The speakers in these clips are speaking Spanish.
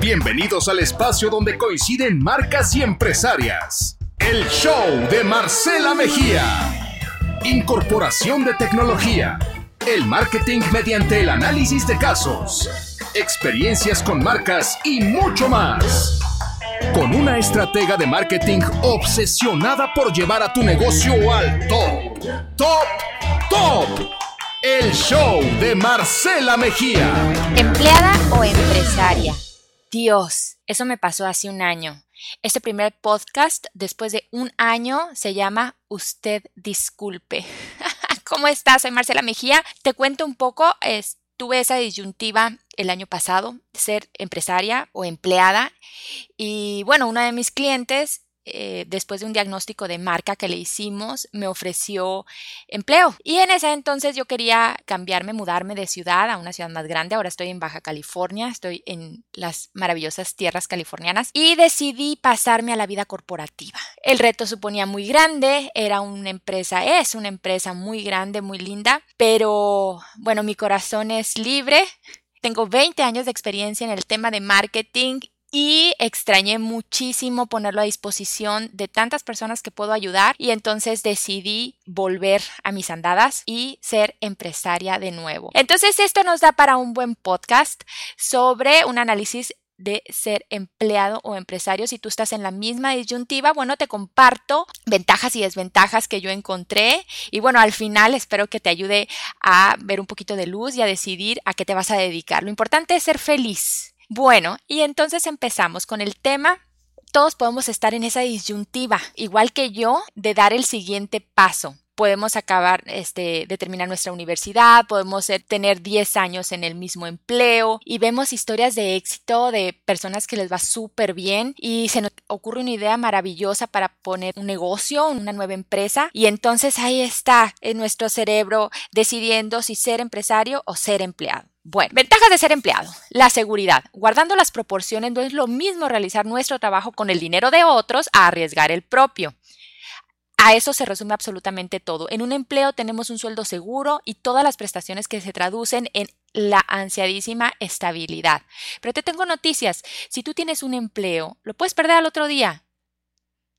Bienvenidos al espacio donde coinciden marcas y empresarias. El show de Marcela Mejía. Incorporación de tecnología. El marketing mediante el análisis de casos. Experiencias con marcas y mucho más. Con una estratega de marketing obsesionada por llevar a tu negocio al top. Top, top. El show de Marcela Mejía. ¿Empleada o empresaria? Dios, eso me pasó hace un año. Este primer podcast, después de un año, se llama Usted Disculpe. ¿Cómo estás? Soy Marcela Mejía. Te cuento un poco. tuve esa disyuntiva el año pasado, ser empresaria o empleada. Y bueno, uno de mis clientes eh, después de un diagnóstico de marca que le hicimos, me ofreció empleo. Y en ese entonces yo quería cambiarme, mudarme de ciudad a una ciudad más grande. Ahora estoy en Baja California, estoy en las maravillosas tierras californianas y decidí pasarme a la vida corporativa. El reto suponía muy grande, era una empresa, es una empresa muy grande, muy linda, pero bueno, mi corazón es libre. Tengo 20 años de experiencia en el tema de marketing y extrañé muchísimo ponerlo a disposición de tantas personas que puedo ayudar y entonces decidí volver a mis andadas y ser empresaria de nuevo. Entonces esto nos da para un buen podcast sobre un análisis de ser empleado o empresario. Si tú estás en la misma disyuntiva, bueno, te comparto ventajas y desventajas que yo encontré y bueno, al final espero que te ayude a ver un poquito de luz y a decidir a qué te vas a dedicar. Lo importante es ser feliz bueno, y entonces empezamos con el tema. Todos podemos estar en esa disyuntiva, igual que yo, de dar el siguiente paso podemos acabar este, de terminar nuestra universidad, podemos tener 10 años en el mismo empleo y vemos historias de éxito de personas que les va súper bien y se nos ocurre una idea maravillosa para poner un negocio, una nueva empresa y entonces ahí está en nuestro cerebro decidiendo si ser empresario o ser empleado. Bueno, ventajas de ser empleado. La seguridad. Guardando las proporciones, no es lo mismo realizar nuestro trabajo con el dinero de otros a arriesgar el propio. A eso se resume absolutamente todo. En un empleo tenemos un sueldo seguro y todas las prestaciones que se traducen en la ansiadísima estabilidad. Pero te tengo noticias. Si tú tienes un empleo, lo puedes perder al otro día.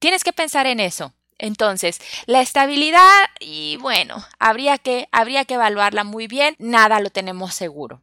Tienes que pensar en eso. Entonces, la estabilidad, y bueno, habría que, habría que evaluarla muy bien, nada lo tenemos seguro.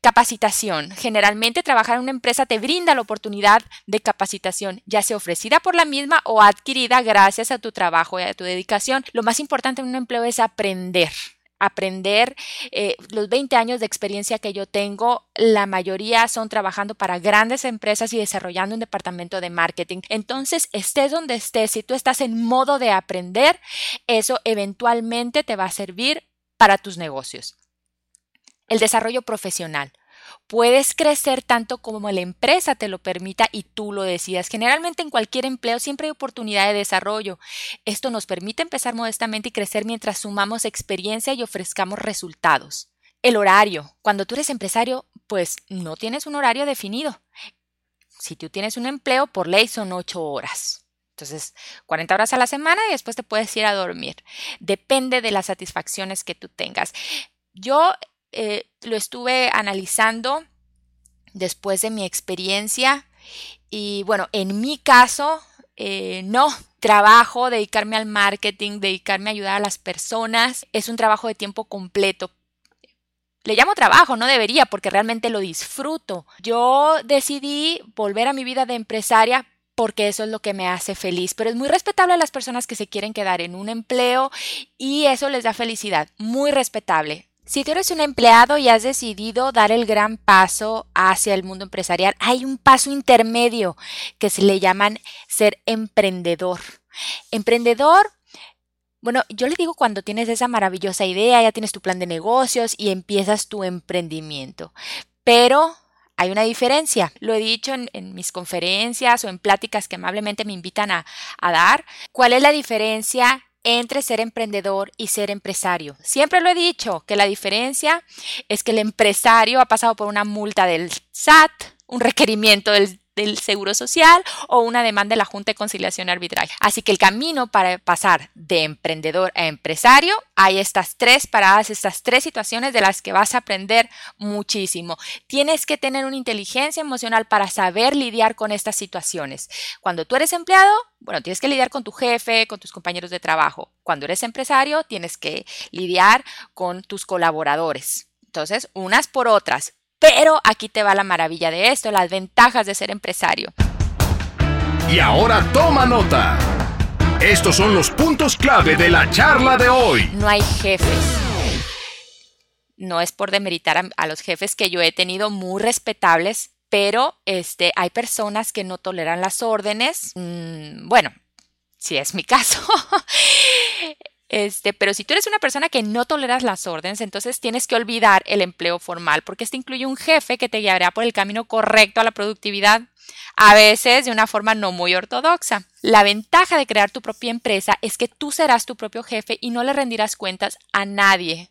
Capacitación. Generalmente trabajar en una empresa te brinda la oportunidad de capacitación, ya sea ofrecida por la misma o adquirida gracias a tu trabajo y a tu dedicación. Lo más importante en un empleo es aprender aprender. Eh, los 20 años de experiencia que yo tengo, la mayoría son trabajando para grandes empresas y desarrollando un departamento de marketing. Entonces, estés donde estés, si tú estás en modo de aprender, eso eventualmente te va a servir para tus negocios. El desarrollo profesional. Puedes crecer tanto como la empresa te lo permita y tú lo decidas. Generalmente en cualquier empleo siempre hay oportunidad de desarrollo. Esto nos permite empezar modestamente y crecer mientras sumamos experiencia y ofrezcamos resultados. El horario. Cuando tú eres empresario, pues no tienes un horario definido. Si tú tienes un empleo, por ley son 8 horas. Entonces, 40 horas a la semana y después te puedes ir a dormir. Depende de las satisfacciones que tú tengas. Yo eh, lo estuve analizando después de mi experiencia y bueno, en mi caso, eh, no, trabajo, dedicarme al marketing, dedicarme a ayudar a las personas, es un trabajo de tiempo completo. Le llamo trabajo, no debería, porque realmente lo disfruto. Yo decidí volver a mi vida de empresaria porque eso es lo que me hace feliz. Pero es muy respetable a las personas que se quieren quedar en un empleo y eso les da felicidad. Muy respetable. Si tú eres un empleado y has decidido dar el gran paso hacia el mundo empresarial, hay un paso intermedio que se le llaman ser emprendedor. Emprendedor bueno, yo le digo cuando tienes esa maravillosa idea, ya tienes tu plan de negocios y empiezas tu emprendimiento. Pero hay una diferencia. Lo he dicho en, mis conferencias o en pláticas que amablemente me invitan a, a dar. ¿Cuál es la diferencia entre ser emprendedor y ser empresario. Siempre lo he dicho, que la diferencia es que el empresario ha pasado por una multa del SAT, un requerimiento del del Seguro Social o una demanda de la Junta de Conciliación Arbitraje. Así que el camino para pasar de emprendedor a empresario, hay estas tres paradas, estas tres situaciones de las que vas a aprender muchísimo. Tienes que tener una inteligencia emocional para saber lidiar con estas situaciones. Cuando tú eres empleado, bueno, tienes que lidiar con tu jefe, con tus compañeros de trabajo. Cuando eres empresario, tienes que lidiar con tus colaboradores. Entonces, unas por otras. Pero aquí te va la maravilla de esto, las ventajas de ser empresario. Y ahora toma nota. Estos son los puntos clave de la charla de hoy. No hay jefes. No es por demeritar a, los jefes que yo he tenido muy respetables, pero este, hay personas que no toleran las órdenes. Mm, bueno, si es mi caso. Este, pero si tú eres una persona que no toleras las órdenes, entonces tienes que olvidar el empleo formal, porque este incluye un jefe que te guiará por el camino correcto a la productividad, a veces de una forma no muy ortodoxa. La ventaja de crear tu propia empresa es que tú serás tu propio jefe y no le rendirás cuentas a nadie.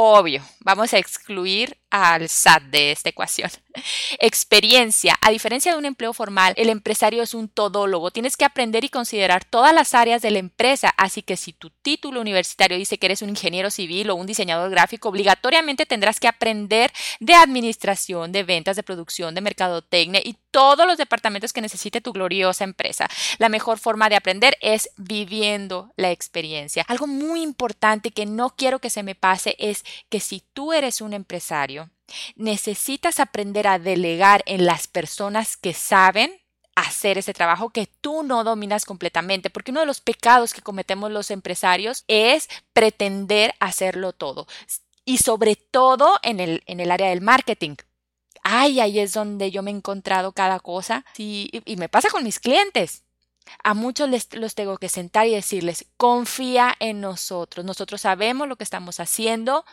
Obvio, vamos a excluir al SAT de esta ecuación. Experiencia. A diferencia de un empleo formal, el empresario es un todólogo. Tienes que aprender y considerar todas las áreas de la empresa. Así que si tu título universitario dice que eres un ingeniero civil o un diseñador gráfico, obligatoriamente tendrás que aprender de administración, de ventas, de producción, de mercadotecnia y todos los departamentos que necesite tu gloriosa empresa. La mejor forma de aprender es viviendo la experiencia. Algo muy importante que no quiero que se me pase es que si tú eres un empresario, necesitas aprender a delegar en las personas que saben hacer ese trabajo que tú no dominas completamente, porque uno de los pecados que cometemos los empresarios es pretender hacerlo todo, y sobre todo en el, en el área del marketing. Ay, ahí es donde yo me he encontrado cada cosa y, y me pasa con mis clientes. A muchos les, los tengo que sentar y decirles, confía en nosotros, nosotros sabemos lo que estamos haciendo,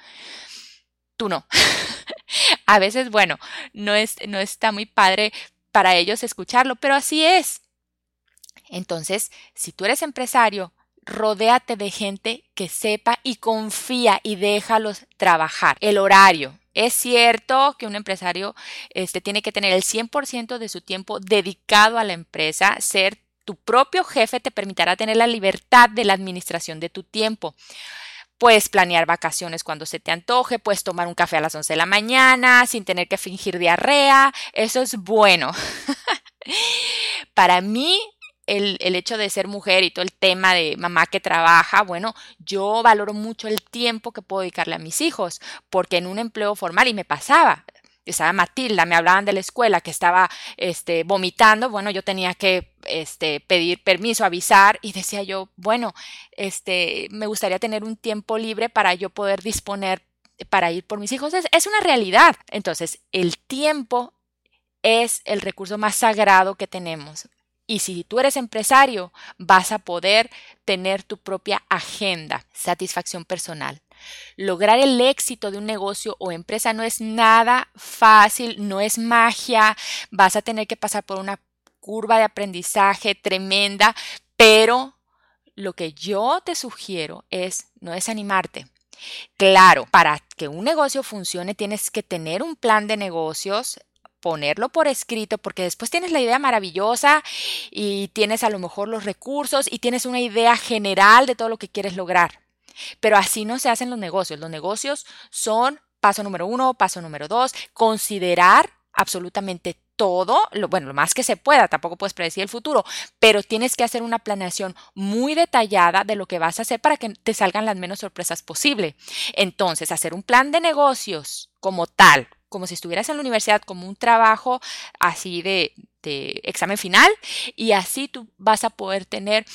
tú no. a veces, bueno, no, es, no está muy padre para ellos escucharlo, pero así es. Entonces, si tú eres empresario, rodéate de gente que sepa y confía y déjalos trabajar. El horario. Es cierto que un empresario este, tiene que tener el 100% de su tiempo dedicado a la empresa, ser tu propio jefe te permitirá tener la libertad de la administración de tu tiempo. Puedes planear vacaciones cuando se te antoje, puedes tomar un café a las 11 de la mañana sin tener que fingir diarrea. Eso es bueno. Para mí, el, el, hecho de ser mujer y todo el tema de mamá que trabaja, bueno, yo valoro mucho el tiempo que puedo dedicarle a mis hijos, porque en un empleo formal, y me pasaba, estaba Matilda, me hablaban de la escuela que estaba este, vomitando, bueno, yo tenía que este, pedir permiso, avisar y decía yo, bueno, este, me gustaría tener un tiempo libre para yo poder disponer para ir por mis hijos. Es, es una realidad. Entonces, el tiempo es el recurso más sagrado que tenemos. Y si tú eres empresario, vas a poder tener tu propia agenda, satisfacción personal. Lograr el éxito de un negocio o empresa no es nada fácil, no es magia, vas a tener que pasar por una curva de aprendizaje tremenda, pero lo que yo te sugiero es no desanimarte. Claro, para que un negocio funcione tienes que tener un plan de negocios, ponerlo por escrito, porque después tienes la idea maravillosa y tienes a lo mejor los recursos y tienes una idea general de todo lo que quieres lograr. Pero así no se hacen los negocios. Los negocios son paso número uno, paso número dos, considerar absolutamente todo, lo, bueno, lo más que se pueda, tampoco puedes predecir el futuro, pero tienes que hacer una planeación muy detallada de lo que vas a hacer para que te salgan las menos sorpresas posible. Entonces, hacer un plan de negocios como tal, como si estuvieras en la universidad, como un trabajo así de, de examen final, y así tú vas a poder tener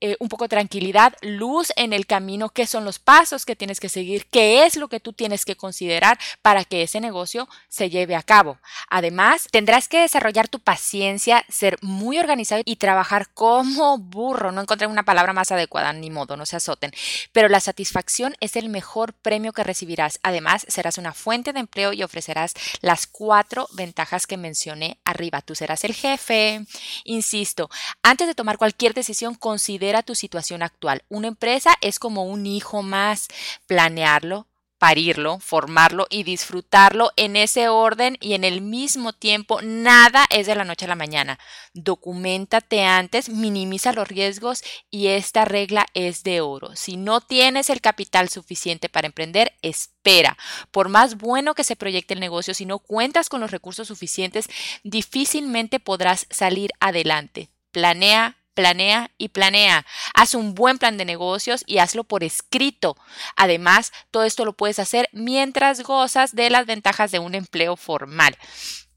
eh, un poco de tranquilidad, luz en el camino, qué son los pasos que tienes que seguir, qué es lo que tú tienes que considerar para que ese negocio se lleve a cabo. Además, tendrás que desarrollar tu paciencia, ser muy organizado y trabajar como burro. No encontré una palabra más adecuada, ni modo, no se azoten. Pero la satisfacción es el mejor premio que recibirás. Además, serás una fuente de empleo y ofrecerás las cuatro ventajas que mencioné arriba. Tú serás el jefe. Insisto, antes de tomar cualquier decisión, considera tu situación actual. Una empresa es como un hijo más, planearlo parirlo, formarlo y disfrutarlo en ese orden y en el mismo tiempo. Nada es de la noche a la mañana. Documentate antes, minimiza los riesgos y esta regla es de oro. Si no tienes el capital suficiente para emprender, espera. Por más bueno que se proyecte el negocio, si no cuentas con los recursos suficientes, difícilmente podrás salir adelante. Planea planea y planea. Haz un buen plan de negocios y hazlo por escrito. Además, todo esto lo puedes hacer mientras gozas de las ventajas de un empleo formal.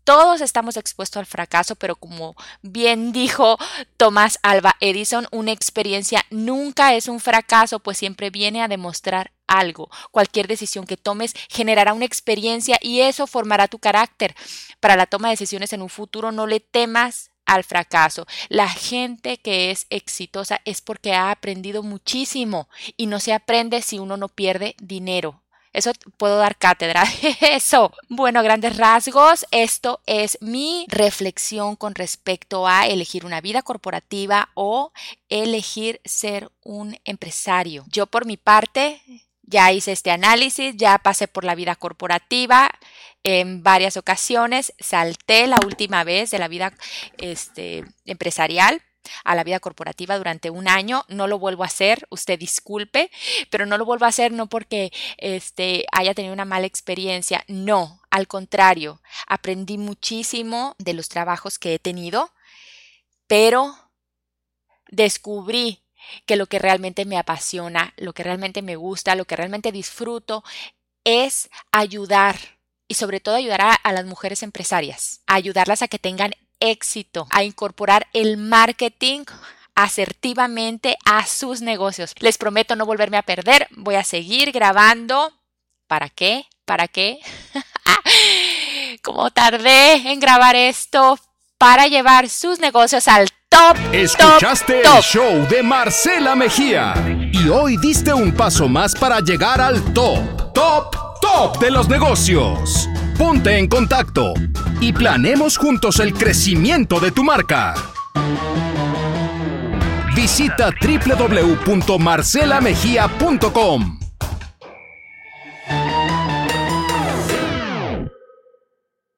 Todos estamos expuestos al fracaso, pero como bien dijo Tomás Alba Edison, una experiencia nunca es un fracaso, pues siempre viene a demostrar algo. Cualquier decisión que tomes generará una experiencia y eso formará tu carácter. Para la toma de decisiones en un futuro no le temas al fracaso. La gente que es exitosa es porque ha aprendido muchísimo y no se aprende si uno no pierde dinero. Eso puedo dar cátedra. Eso. Bueno, grandes rasgos, esto es mi reflexión con respecto a elegir una vida corporativa o elegir ser un empresario. Yo por mi parte ya hice este análisis, ya pasé por la vida corporativa en varias ocasiones, salté la última vez de la vida este, empresarial a la vida corporativa durante un año, no lo vuelvo a hacer, usted disculpe, pero no lo vuelvo a hacer no porque este haya tenido una mala experiencia, no, al contrario, aprendí muchísimo de los trabajos que he tenido, pero descubrí que lo que realmente me apasiona, lo que realmente me gusta, lo que realmente disfruto es ayudar y sobre todo ayudar a, las mujeres empresarias, a ayudarlas a que tengan éxito, a incorporar el marketing asertivamente a sus negocios. Les prometo no volverme a perder, voy a seguir grabando. ¿Para qué? ¿Para qué? Como tardé en grabar esto para llevar sus negocios al top. Escuchaste el show de Marcela Mejía y hoy diste un paso más para llegar al top, top, top de los negocios. Ponte en contacto y planemos juntos el crecimiento de tu marca. Visita www.marcelamejía.com